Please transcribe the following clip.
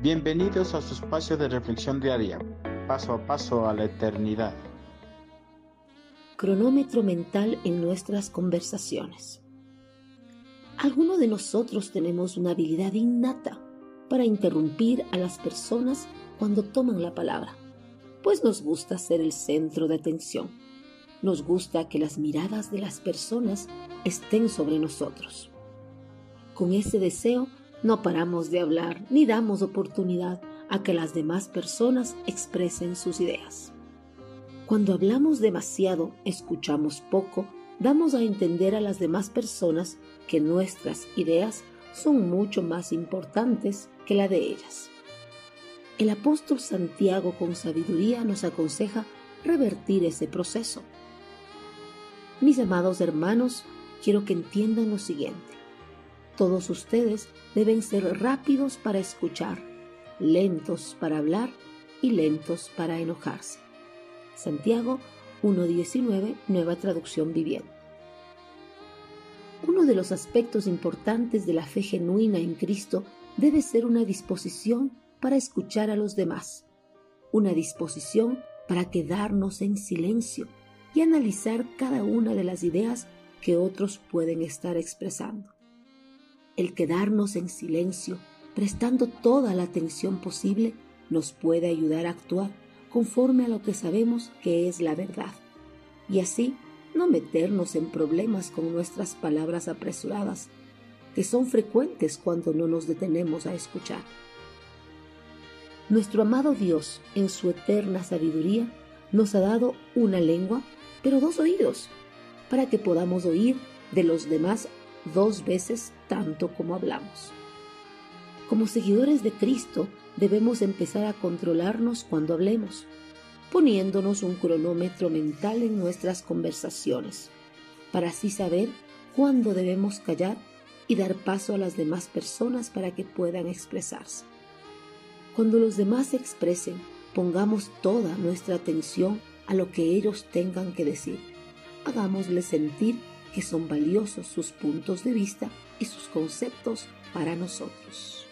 Bienvenidos a su espacio de reflexión diaria, paso a paso a la eternidad. Cronómetro mental en nuestras conversaciones. Algunos de nosotros tenemos una habilidad innata para interrumpir a las personas cuando toman la palabra, pues nos gusta ser el centro de atención. Nos gusta que las miradas de las personas estén sobre nosotros. Con ese deseo no paramos de hablar ni damos oportunidad a que las demás personas expresen sus ideas. Cuando hablamos demasiado, escuchamos poco, damos a entender a las demás personas que nuestras ideas son mucho más importantes que la de ellas. El apóstol Santiago con sabiduría nos aconseja revertir ese proceso. Mis amados hermanos, quiero que entiendan lo siguiente. Todos ustedes deben ser rápidos para escuchar, lentos para hablar y lentos para enojarse. Santiago 1.19, nueva traducción viviente. Uno de los aspectos importantes de la fe genuina en Cristo debe ser una disposición para escuchar a los demás, una disposición para quedarnos en silencio y analizar cada una de las ideas que otros pueden estar expresando el quedarnos en silencio, prestando toda la atención posible, nos puede ayudar a actuar conforme a lo que sabemos que es la verdad. Y así no meternos en problemas con nuestras palabras apresuradas, que son frecuentes cuando no nos detenemos a escuchar. Nuestro amado Dios, en su eterna sabiduría, nos ha dado una lengua, pero dos oídos, para que podamos oír de los demás dos veces tanto como hablamos. Como seguidores de Cristo debemos empezar a controlarnos cuando hablemos, poniéndonos un cronómetro mental en nuestras conversaciones, para así saber cuándo debemos callar y dar paso a las demás personas para que puedan expresarse. Cuando los demás se expresen, pongamos toda nuestra atención a lo que ellos tengan que decir. Hagámosles sentir que son valiosos sus puntos de vista y sus conceptos para nosotros.